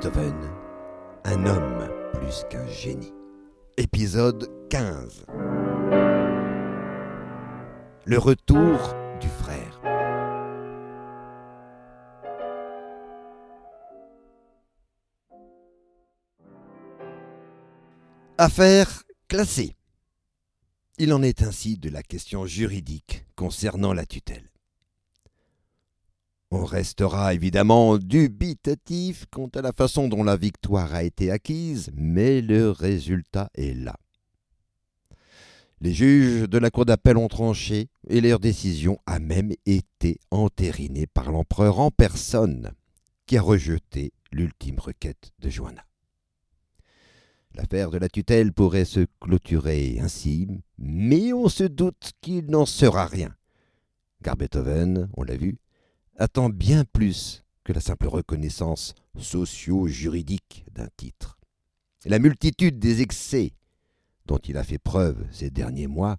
Beethoven, un homme plus qu'un génie. Épisode 15. Le retour du frère. Affaire classée. Il en est ainsi de la question juridique concernant la tutelle. On restera évidemment dubitatif quant à la façon dont la victoire a été acquise, mais le résultat est là. Les juges de la Cour d'appel ont tranché et leur décision a même été entérinée par l'empereur en personne, qui a rejeté l'ultime requête de Joanna. L'affaire de la tutelle pourrait se clôturer ainsi, mais on se doute qu'il n'en sera rien. Car Beethoven, on l'a vu, attend bien plus que la simple reconnaissance socio-juridique d'un titre. La multitude des excès dont il a fait preuve ces derniers mois,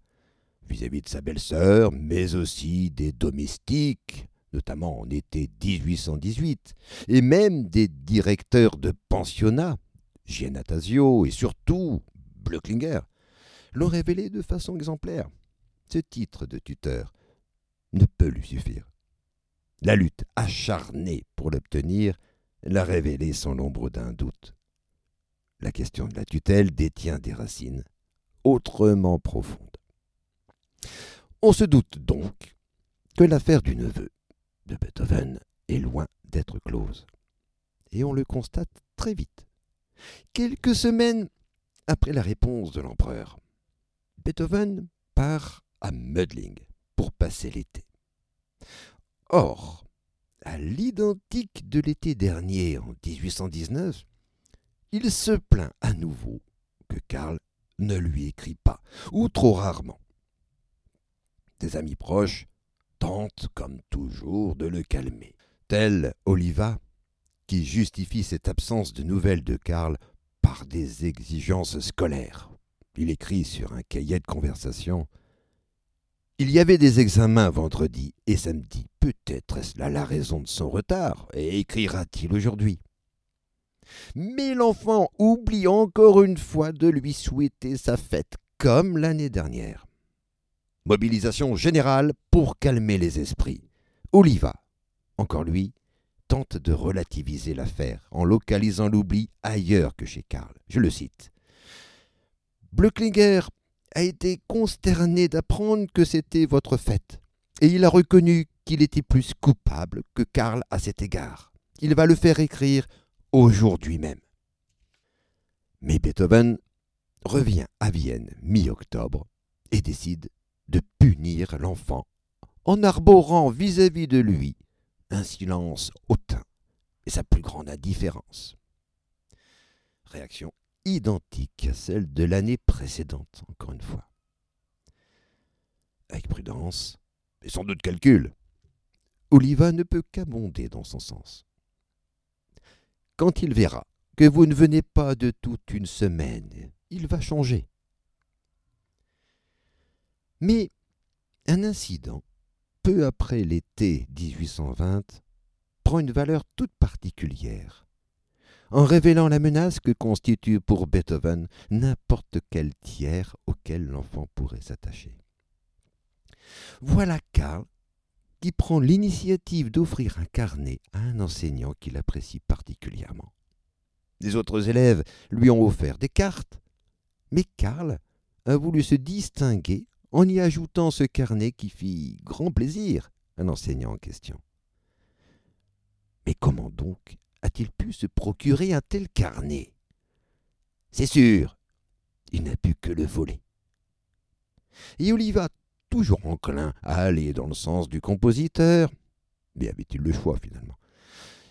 vis-à-vis de sa belle-sœur, mais aussi des domestiques, notamment en été 1818, et même des directeurs de pensionnats, Giannatasio et surtout Blöcklinger, l'ont révélé de façon exemplaire. Ce titre de tuteur ne peut lui suffire. La lutte acharnée pour l'obtenir l'a révélé sans l'ombre d'un doute. La question de la tutelle détient des racines autrement profondes. On se doute donc que l'affaire du neveu de Beethoven est loin d'être close. Et on le constate très vite. Quelques semaines après la réponse de l'empereur, Beethoven part à Mödling pour passer l'été. Or, à l'identique de l'été dernier, en 1819, il se plaint à nouveau que Karl ne lui écrit pas, ou trop rarement. Des amis proches tentent, comme toujours, de le calmer, tel Oliva, qui justifie cette absence de nouvelles de Karl par des exigences scolaires. Il écrit sur un cahier de conversation il y avait des examens vendredi et samedi. Peut-être est-ce là la raison de son retard, et écrira-t-il aujourd'hui. Mais l'enfant oublie encore une fois de lui souhaiter sa fête, comme l'année dernière. Mobilisation générale pour calmer les esprits. Oliva, encore lui, tente de relativiser l'affaire en localisant l'oubli ailleurs que chez Karl. Je le cite. A été consterné d'apprendre que c'était votre fête, et il a reconnu qu'il était plus coupable que Karl à cet égard. Il va le faire écrire aujourd'hui même. Mais Beethoven revient à Vienne mi-octobre et décide de punir l'enfant en arborant vis-à-vis de lui un silence hautain et sa plus grande indifférence. Réaction identique à celle de l'année précédente, encore une fois. Avec prudence, et sans doute calcul, Oliva ne peut qu'abonder dans son sens. Quand il verra que vous ne venez pas de toute une semaine, il va changer. Mais un incident, peu après l'été 1820, prend une valeur toute particulière en révélant la menace que constitue pour Beethoven n'importe quel tiers auquel l'enfant pourrait s'attacher. Voilà Karl qui prend l'initiative d'offrir un carnet à un enseignant qu'il apprécie particulièrement. Les autres élèves lui ont offert des cartes, mais Karl a voulu se distinguer en y ajoutant ce carnet qui fit grand plaisir à l'enseignant en question. Mais comment donc a-t-il pu se procurer un tel carnet? C'est sûr, il n'a pu que le voler. Et Oliva, toujours enclin à aller dans le sens du compositeur, mais avait-il le choix finalement?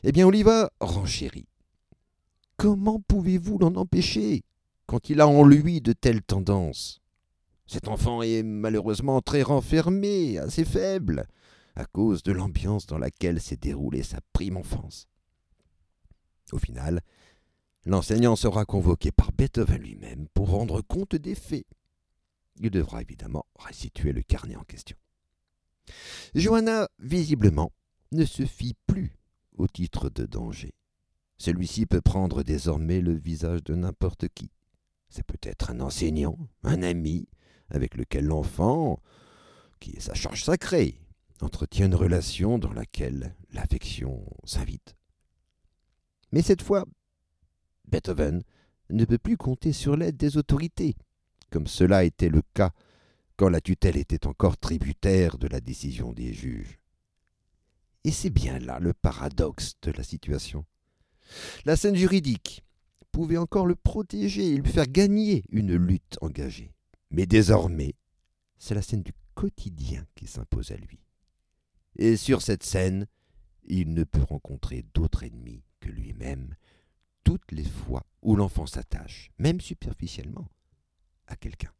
Eh bien, Oliva renchérit. Comment pouvez-vous l'en empêcher quand il a en lui de telles tendances? Cet enfant est malheureusement très renfermé, assez faible, à cause de l'ambiance dans laquelle s'est déroulée sa prime enfance. Au final, l'enseignant sera convoqué par Beethoven lui-même pour rendre compte des faits. Il devra évidemment restituer le carnet en question. Johanna, visiblement, ne se fie plus au titre de danger. Celui-ci peut prendre désormais le visage de n'importe qui. C'est peut-être un enseignant, un ami, avec lequel l'enfant, qui est sa charge sacrée, entretient une relation dans laquelle l'affection s'invite. Mais cette fois, Beethoven ne peut plus compter sur l'aide des autorités, comme cela était le cas quand la tutelle était encore tributaire de la décision des juges. Et c'est bien là le paradoxe de la situation. La scène juridique pouvait encore le protéger et lui faire gagner une lutte engagée. Mais désormais, c'est la scène du quotidien qui s'impose à lui. Et sur cette scène, il ne peut rencontrer d'autre ennemi que lui-même toutes les fois où l'enfant s'attache, même superficiellement, à quelqu'un.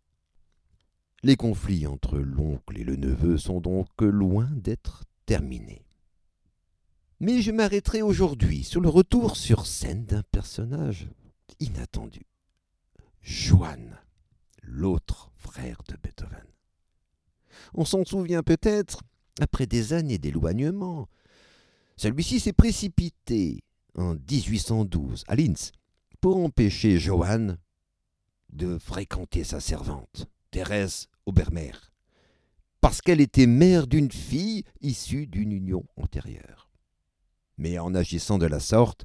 Les conflits entre l'oncle et le neveu sont donc loin d'être terminés. Mais je m'arrêterai aujourd'hui sur le retour sur scène d'un personnage inattendu. Johann, l'autre frère de Beethoven. On s'en souvient peut-être, après des années d'éloignement, celui-ci s'est précipité en 1812 à Linz pour empêcher Johann de fréquenter sa servante, Thérèse Obermer, parce qu'elle était mère d'une fille issue d'une union antérieure. Mais en agissant de la sorte,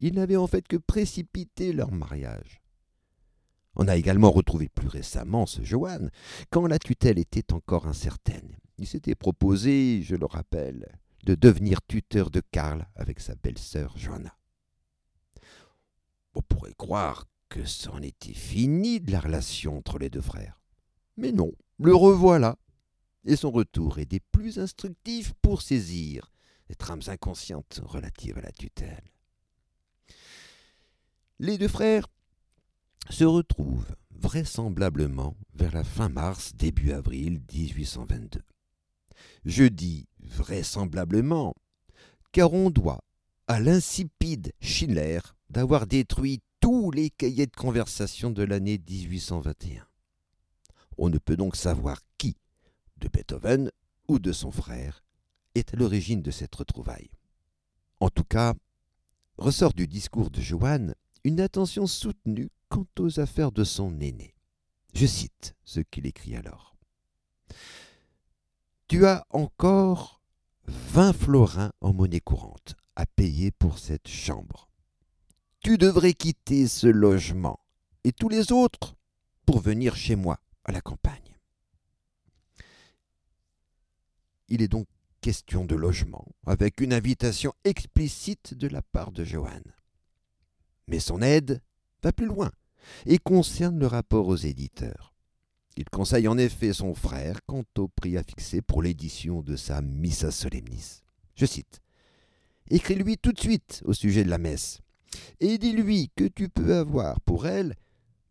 il n'avait en fait que précipité leur mariage. On a également retrouvé plus récemment ce Johann, quand la tutelle était encore incertaine. Il s'était proposé, je le rappelle, de devenir tuteur de Karl avec sa belle-sœur Johanna. On pourrait croire que c'en était fini de la relation entre les deux frères. Mais non, le revoilà, et son retour est des plus instructifs pour saisir les trames inconscientes relatives à la tutelle. Les deux frères se retrouvent vraisemblablement vers la fin mars, début avril 1822. Je dis vraisemblablement, car on doit à l'insipide Schiller d'avoir détruit tous les cahiers de conversation de l'année 1821. On ne peut donc savoir qui, de Beethoven ou de son frère, est à l'origine de cette retrouvaille. En tout cas, ressort du discours de Johann une attention soutenue quant aux affaires de son aîné. Je cite ce qu'il écrit alors. Tu as encore vingt florins en monnaie courante à payer pour cette chambre. Tu devrais quitter ce logement et tous les autres pour venir chez moi à la campagne. Il est donc question de logement, avec une invitation explicite de la part de Johann. Mais son aide va plus loin et concerne le rapport aux éditeurs. Il conseille en effet son frère quant au prix à fixer pour l'édition de sa Missa Solemnis. Je cite Écris-lui tout de suite au sujet de la messe, et dis-lui que tu peux avoir pour elle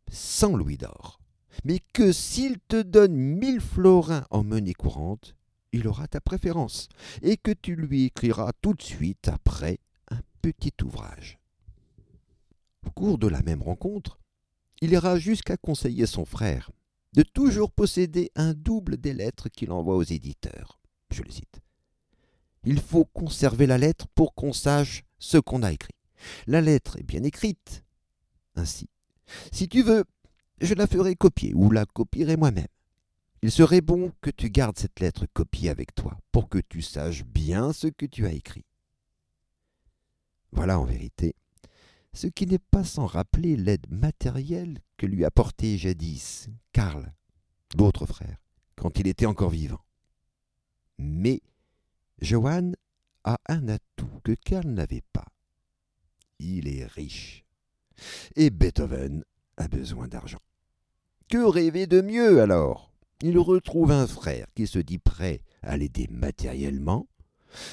cent louis d'or, mais que s'il te donne mille florins en monnaie courante, il aura ta préférence, et que tu lui écriras tout de suite après un petit ouvrage. Au cours de la même rencontre, il ira jusqu'à conseiller son frère de toujours posséder un double des lettres qu'il envoie aux éditeurs. Je le cite. Il faut conserver la lettre pour qu'on sache ce qu'on a écrit. La lettre est bien écrite. Ainsi, si tu veux, je la ferai copier ou la copierai moi-même. Il serait bon que tu gardes cette lettre copiée avec toi pour que tu saches bien ce que tu as écrit. Voilà en vérité ce qui n'est pas sans rappeler l'aide matérielle que lui apportait jadis Karl, l'autre frère, quand il était encore vivant. Mais Johann a un atout que Karl n'avait pas. Il est riche. Et Beethoven a besoin d'argent. Que rêver de mieux alors? Il retrouve un frère qui se dit prêt à l'aider matériellement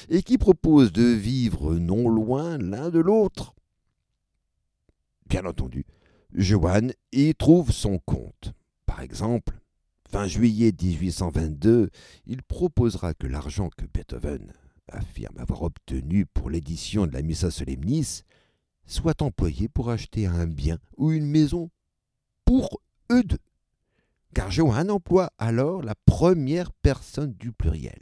et qui propose de vivre non loin l'un de l'autre Bien entendu, Johann y trouve son compte. Par exemple, fin juillet 1822, il proposera que l'argent que Beethoven affirme avoir obtenu pour l'édition de la Missa Solemnis soit employé pour acheter un bien ou une maison pour eux deux. Car Johann emploie alors la première personne du pluriel.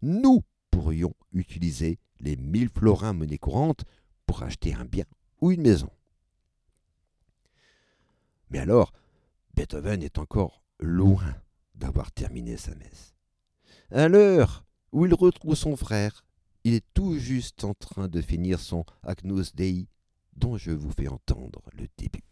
Nous pourrions utiliser les mille florins monnaie courante pour acheter un bien ou une maison. Mais alors, Beethoven est encore loin d'avoir terminé sa messe. À l'heure où il retrouve son frère, il est tout juste en train de finir son Agnus Dei, dont je vous fais entendre le début.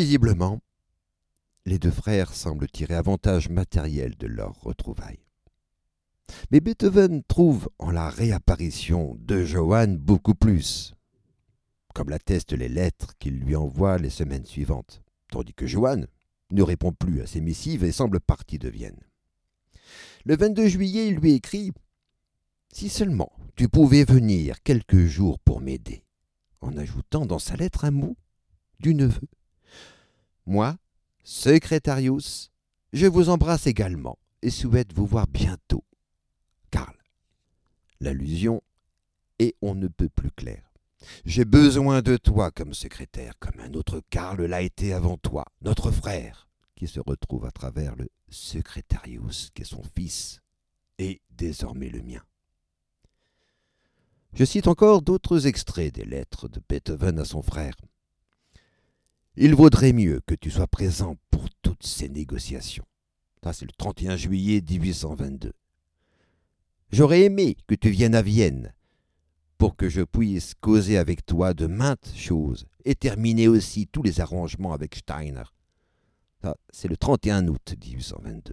Visiblement, les deux frères semblent tirer avantage matériel de leur retrouvaille. Mais Beethoven trouve en la réapparition de Johann beaucoup plus, comme l'attestent les lettres qu'il lui envoie les semaines suivantes, tandis que Johann ne répond plus à ses missives et semble parti de Vienne. Le 22 juillet, il lui écrit Si seulement tu pouvais venir quelques jours pour m'aider, en ajoutant dans sa lettre un mot du neveu moi, secrétarius, je vous embrasse également et souhaite vous voir bientôt. Karl. L'allusion est on ne peut plus claire. J'ai besoin de toi comme secrétaire, comme un autre Karl l'a été avant toi, notre frère, qui se retrouve à travers le secrétarius qui est son fils, et désormais le mien. Je cite encore d'autres extraits des lettres de Beethoven à son frère. Il vaudrait mieux que tu sois présent pour toutes ces négociations. Ça, c'est le 31 juillet 1822. J'aurais aimé que tu viennes à Vienne pour que je puisse causer avec toi de maintes choses et terminer aussi tous les arrangements avec Steiner. Ça, c'est le 31 août 1822.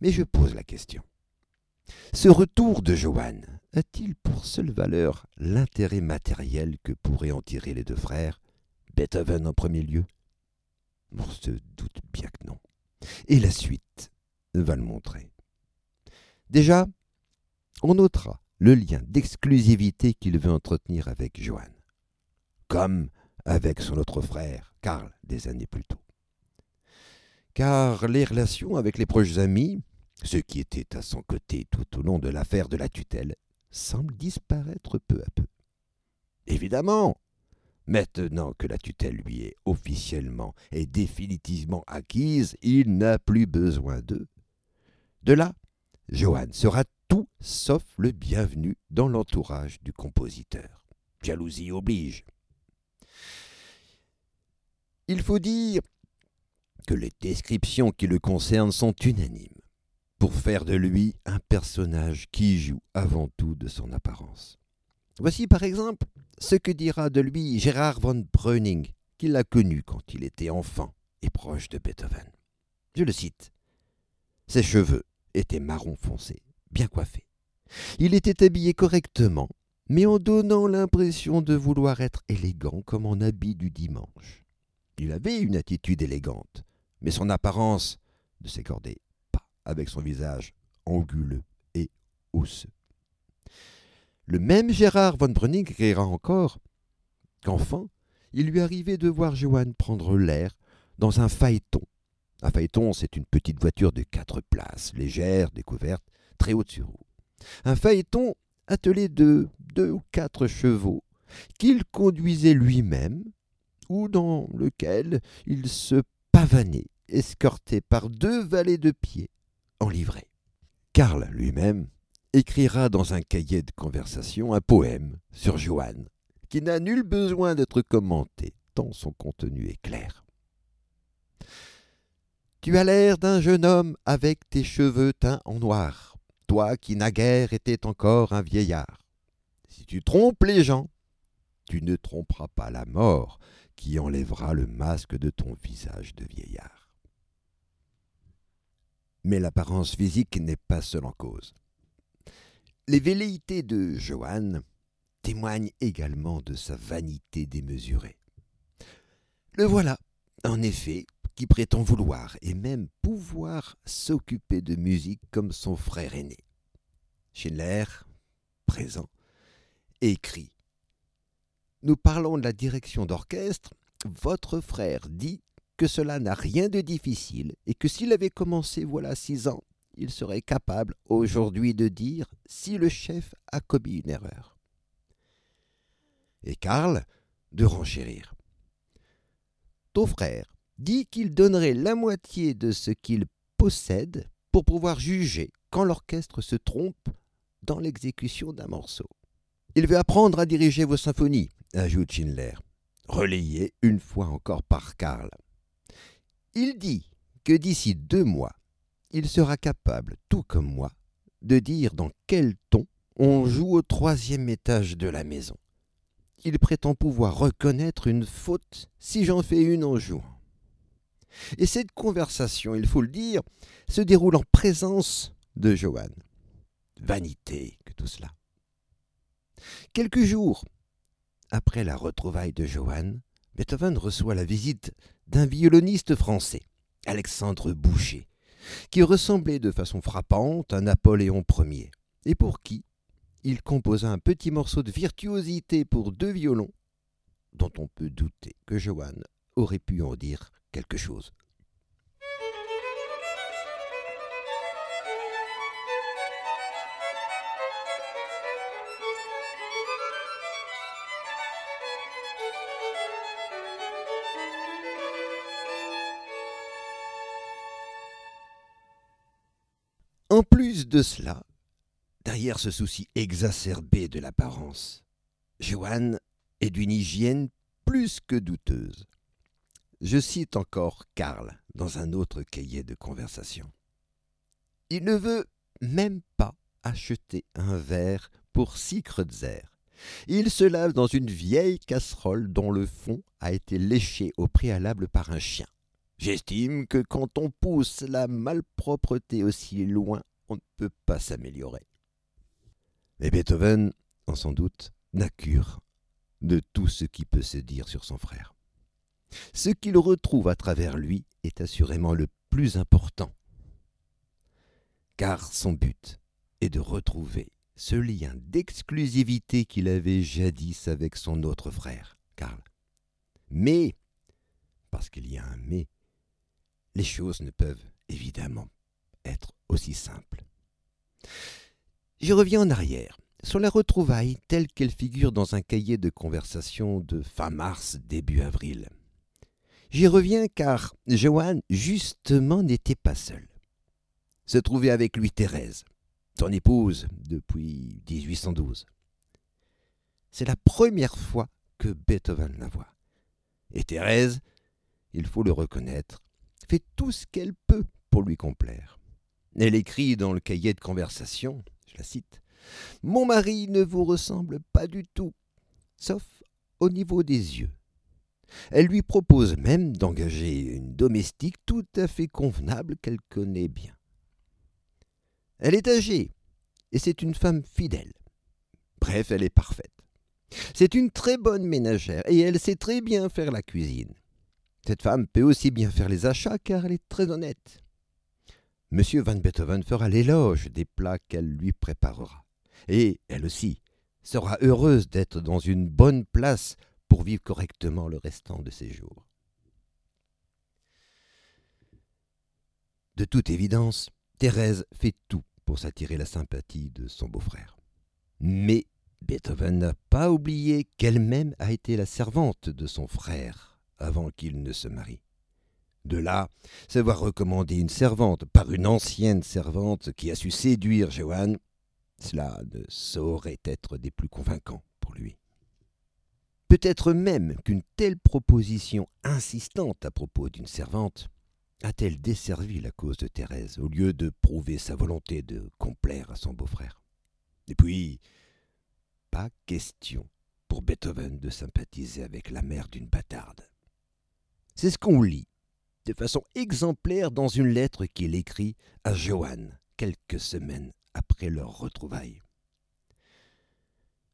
Mais je pose la question. Ce retour de Johann a-t-il pour seule valeur l'intérêt matériel que pourraient en tirer les deux frères, Beethoven en premier lieu On se doute bien que non. Et la suite va le montrer. Déjà, on notera le lien d'exclusivité qu'il veut entretenir avec Johann, comme avec son autre frère, Karl, des années plus tôt. Car les relations avec les proches amis, ceux qui étaient à son côté tout au long de l'affaire de la tutelle, semblent disparaître peu à peu. Évidemment, maintenant que la tutelle lui est officiellement et définitivement acquise, il n'a plus besoin d'eux. De là, Johann sera tout sauf le bienvenu dans l'entourage du compositeur. Jalousie oblige. Il faut dire que les descriptions qui le concernent sont unanimes pour faire de lui un personnage qui joue avant tout de son apparence. Voici par exemple ce que dira de lui Gérard von Breuning, qui l'a connu quand il était enfant et proche de Beethoven. Je le cite. Ses cheveux étaient marron foncé, bien coiffés. Il était habillé correctement, mais en donnant l'impression de vouloir être élégant comme en habit du dimanche. Il avait une attitude élégante, mais son apparence ne s'accordait pas avec son visage anguleux et osseux. Le même Gérard von Breuning écrira encore qu'enfin, il lui arrivait de voir Johann prendre l'air dans un phaéton. Un phaéton, c'est une petite voiture de quatre places, légère, découverte, très haute sur roue. Un phaéton attelé de deux ou quatre chevaux, qu'il conduisait lui-même, ou dans lequel il se pavanait, escorté par deux valets de pied, en livrée. Karl lui-même écrira dans un cahier de conversation un poème sur Johann, qui n'a nul besoin d'être commenté, tant son contenu est clair. Tu as l'air d'un jeune homme avec tes cheveux teints en noir, toi qui naguère étais encore un vieillard. Si tu trompes les gens, tu ne tromperas pas la mort qui enlèvera le masque de ton visage de vieillard. Mais l'apparence physique n'est pas seule en cause. Les velléités de Johann témoignent également de sa vanité démesurée. Le voilà, en effet, qui prétend vouloir et même pouvoir s'occuper de musique comme son frère aîné. Schindler, présent, écrit Nous parlons de la direction d'orchestre. Votre frère dit que cela n'a rien de difficile et que s'il avait commencé voilà six ans, il serait capable aujourd'hui de dire si le chef a commis une erreur. Et Karl de renchérir. Ton frère dit qu'il donnerait la moitié de ce qu'il possède pour pouvoir juger quand l'orchestre se trompe dans l'exécution d'un morceau. Il veut apprendre à diriger vos symphonies, ajoute Schindler, relayé une fois encore par Karl. Il dit que d'ici deux mois, il sera capable, tout comme moi, de dire dans quel ton on joue au troisième étage de la maison. Il prétend pouvoir reconnaître une faute si j'en fais une en jouant. Et cette conversation, il faut le dire, se déroule en présence de Johann. Vanité que tout cela. Quelques jours après la retrouvaille de Johann, Beethoven reçoit la visite d'un violoniste français, Alexandre Boucher, qui ressemblait de façon frappante à Napoléon Ier, et pour qui il composa un petit morceau de virtuosité pour deux violons, dont on peut douter que Johann aurait pu en dire quelque chose. De cela, derrière ce souci exacerbé de l'apparence, Johann est d'une hygiène plus que douteuse. Je cite encore Karl dans un autre cahier de conversation. Il ne veut même pas acheter un verre pour six kreutzer. Il se lave dans une vieille casserole dont le fond a été léché au préalable par un chien. J'estime que quand on pousse la malpropreté aussi loin, ne peut pas s'améliorer. Mais Beethoven, en sans doute, n'a cure de tout ce qui peut se dire sur son frère. Ce qu'il retrouve à travers lui est assurément le plus important, car son but est de retrouver ce lien d'exclusivité qu'il avait jadis avec son autre frère, Karl. Mais, parce qu'il y a un mais, les choses ne peuvent évidemment être aussi simples. Je reviens en arrière sur la retrouvaille telle qu'elle figure dans un cahier de conversation de fin mars, début avril. J'y reviens car Johan, justement, n'était pas seul. Se trouvait avec lui Thérèse, son épouse depuis 1812. C'est la première fois que Beethoven la voit. Et Thérèse, il faut le reconnaître, fait tout ce qu'elle peut pour lui complaire. Elle écrit dans le cahier de conversation, je la cite, Mon mari ne vous ressemble pas du tout, sauf au niveau des yeux. Elle lui propose même d'engager une domestique tout à fait convenable qu'elle connaît bien. Elle est âgée, et c'est une femme fidèle. Bref, elle est parfaite. C'est une très bonne ménagère, et elle sait très bien faire la cuisine. Cette femme peut aussi bien faire les achats, car elle est très honnête. Monsieur Van Beethoven fera l'éloge des plats qu'elle lui préparera. Et elle aussi sera heureuse d'être dans une bonne place pour vivre correctement le restant de ses jours. De toute évidence, Thérèse fait tout pour s'attirer la sympathie de son beau-frère. Mais Beethoven n'a pas oublié qu'elle-même a été la servante de son frère avant qu'il ne se marie. De là, savoir recommander une servante par une ancienne servante qui a su séduire Johann, cela ne saurait être des plus convaincants pour lui. Peut-être même qu'une telle proposition insistante à propos d'une servante a-t-elle desservi la cause de Thérèse au lieu de prouver sa volonté de complaire à son beau-frère Et puis, pas question pour Beethoven de sympathiser avec la mère d'une bâtarde. C'est ce qu'on lit de façon exemplaire dans une lettre qu'il écrit à Johann quelques semaines après leur retrouvaille.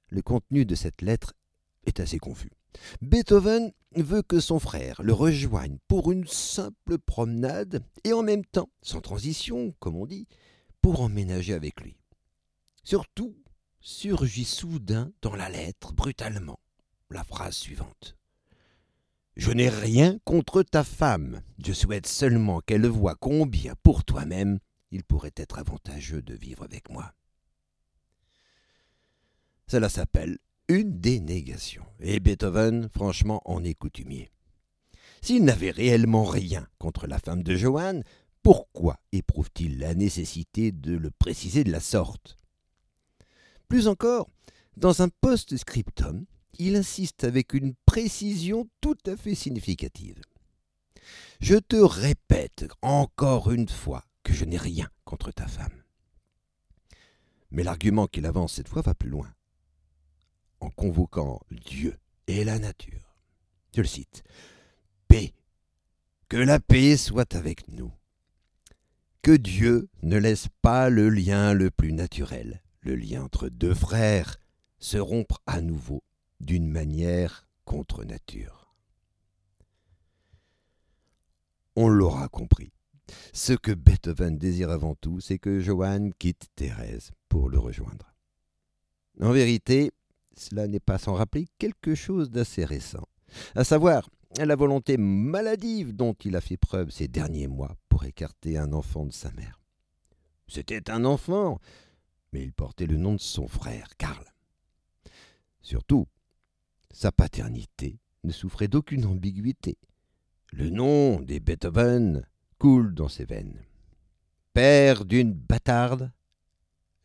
Le contenu de cette lettre est assez confus. Beethoven veut que son frère le rejoigne pour une simple promenade et en même temps, sans transition, comme on dit, pour emménager avec lui. Surtout, surgit soudain dans la lettre, brutalement, la phrase suivante. Je n'ai rien contre ta femme, je souhaite seulement qu'elle voie combien, pour toi-même, il pourrait être avantageux de vivre avec moi. Cela s'appelle une dénégation. Et Beethoven, franchement, en est coutumier. S'il n'avait réellement rien contre la femme de Johann, pourquoi éprouve-t-il la nécessité de le préciser de la sorte? Plus encore, dans un post-scriptum, il insiste avec une précision tout à fait significative. Je te répète encore une fois que je n'ai rien contre ta femme. Mais l'argument qu'il avance cette fois va plus loin en convoquant Dieu et la nature. Je le cite. Paix. Que la paix soit avec nous. Que Dieu ne laisse pas le lien le plus naturel, le lien entre deux frères, se rompre à nouveau d'une manière contre nature. On l'aura compris. Ce que Beethoven désire avant tout, c'est que Johann quitte Thérèse pour le rejoindre. En vérité, cela n'est pas sans rappeler quelque chose d'assez récent, à savoir la volonté maladive dont il a fait preuve ces derniers mois pour écarter un enfant de sa mère. C'était un enfant, mais il portait le nom de son frère, Karl. Surtout, sa paternité ne souffrait d'aucune ambiguïté. Le nom des Beethoven coule dans ses veines. Père d'une bâtarde,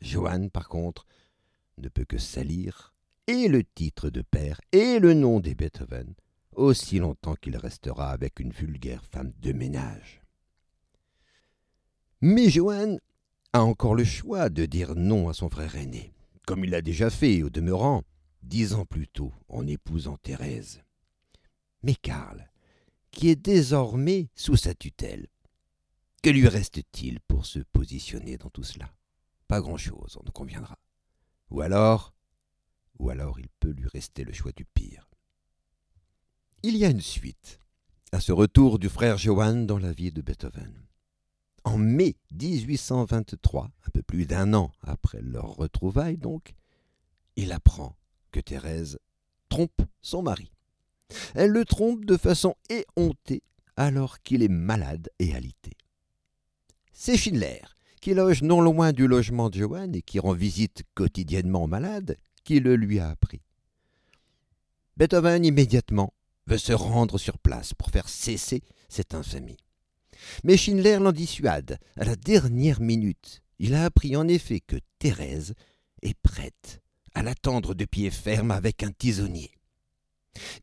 Johann, par contre, ne peut que salir et le titre de père et le nom des Beethoven aussi longtemps qu'il restera avec une vulgaire femme de ménage. Mais Johan a encore le choix de dire non à son frère aîné, comme il l'a déjà fait au demeurant dix ans plus tôt en épousant Thérèse. Mais Karl, qui est désormais sous sa tutelle, que lui reste-t-il pour se positionner dans tout cela? Pas grand-chose, on en conviendra. Ou alors, ou alors il peut lui rester le choix du pire. Il y a une suite à ce retour du frère Johann dans la vie de Beethoven. En mai 1823, un peu plus d'un an après leur retrouvaille donc, il apprend que Thérèse trompe son mari. Elle le trompe de façon éhontée alors qu'il est malade et alité. C'est Schindler, qui loge non loin du logement de Johann et qui rend visite quotidiennement au malade, qui le lui a appris. Beethoven immédiatement veut se rendre sur place pour faire cesser cette infamie. Mais Schindler l'en dissuade à la dernière minute. Il a appris en effet que Thérèse est prête à l'attendre de pied ferme avec un tisonnier.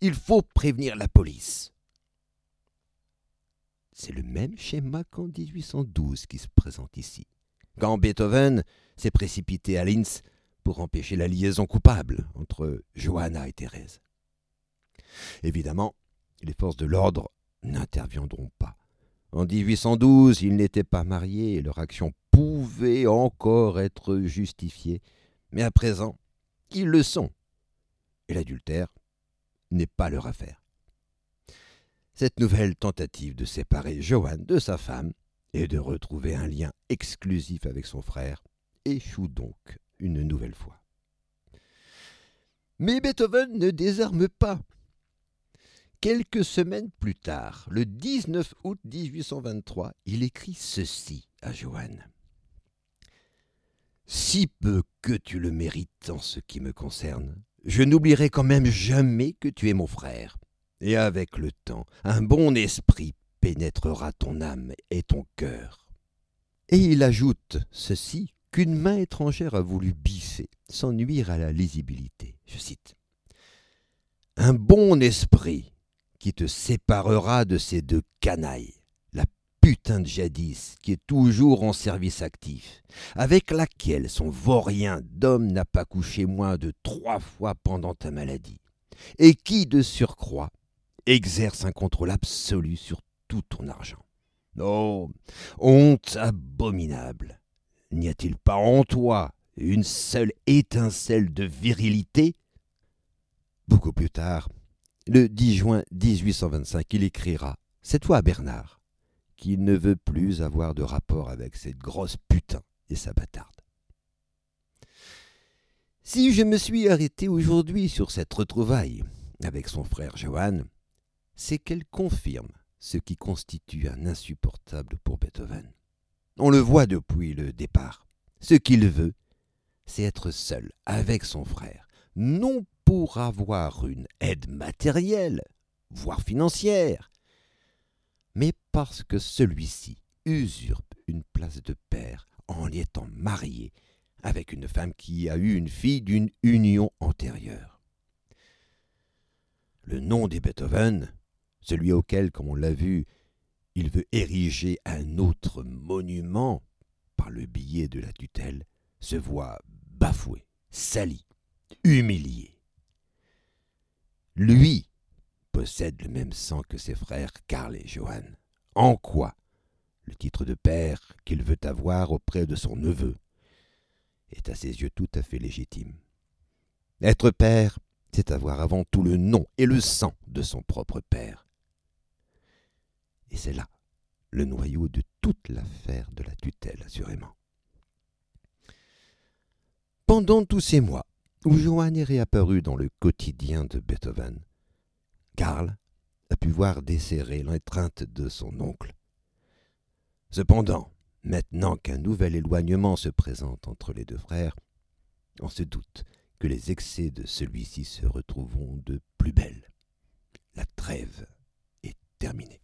Il faut prévenir la police. C'est le même schéma qu'en 1812 qui se présente ici, quand Beethoven s'est précipité à Linz pour empêcher la liaison coupable entre Johanna et Thérèse. Évidemment, les forces de l'ordre n'interviendront pas. En 1812, ils n'étaient pas mariés et leur action pouvait encore être justifiée, mais à présent, ils le sont. Et l'adultère n'est pas leur affaire. Cette nouvelle tentative de séparer Johann de sa femme et de retrouver un lien exclusif avec son frère échoue donc une nouvelle fois. Mais Beethoven ne désarme pas. Quelques semaines plus tard, le 19 août 1823, il écrit ceci à Johann. Si peu que tu le mérites en ce qui me concerne, je n'oublierai quand même jamais que tu es mon frère. Et avec le temps, un bon esprit pénétrera ton âme et ton cœur. Et il ajoute ceci qu'une main étrangère a voulu biffer, sans nuire à la lisibilité. Je cite. Un bon esprit qui te séparera de ces deux canailles, putain de jadis qui est toujours en service actif, avec laquelle son vaurien d'homme n'a pas couché moins de trois fois pendant ta maladie, et qui, de surcroît, exerce un contrôle absolu sur tout ton argent. Oh, honte abominable. N'y a-t-il pas en toi une seule étincelle de virilité? Beaucoup plus tard, le 10 juin 1825, il écrira, cette fois à Bernard, qu'il ne veut plus avoir de rapport avec cette grosse putain et sa bâtarde. Si je me suis arrêté aujourd'hui sur cette retrouvaille avec son frère Johann, c'est qu'elle confirme ce qui constitue un insupportable pour Beethoven. On le voit depuis le départ. Ce qu'il veut, c'est être seul avec son frère, non pour avoir une aide matérielle, voire financière, parce que celui-ci usurpe une place de père en y étant marié avec une femme qui a eu une fille d'une union antérieure. Le nom des Beethoven, celui auquel, comme on l'a vu, il veut ériger un autre monument par le biais de la tutelle, se voit bafoué, sali, humilié. Lui possède le même sang que ses frères Karl et Johann. En quoi le titre de père qu'il veut avoir auprès de son neveu est à ses yeux tout à fait légitime. Être père, c'est avoir avant tout le nom et le sang de son propre père. Et c'est là le noyau de toute l'affaire de la tutelle, assurément. Pendant tous ces mois où Johann est réapparu dans le quotidien de Beethoven, Karl pu voir desserrer l'étreinte de son oncle. Cependant, maintenant qu'un nouvel éloignement se présente entre les deux frères, on se doute que les excès de celui-ci se retrouveront de plus belle. La trêve est terminée.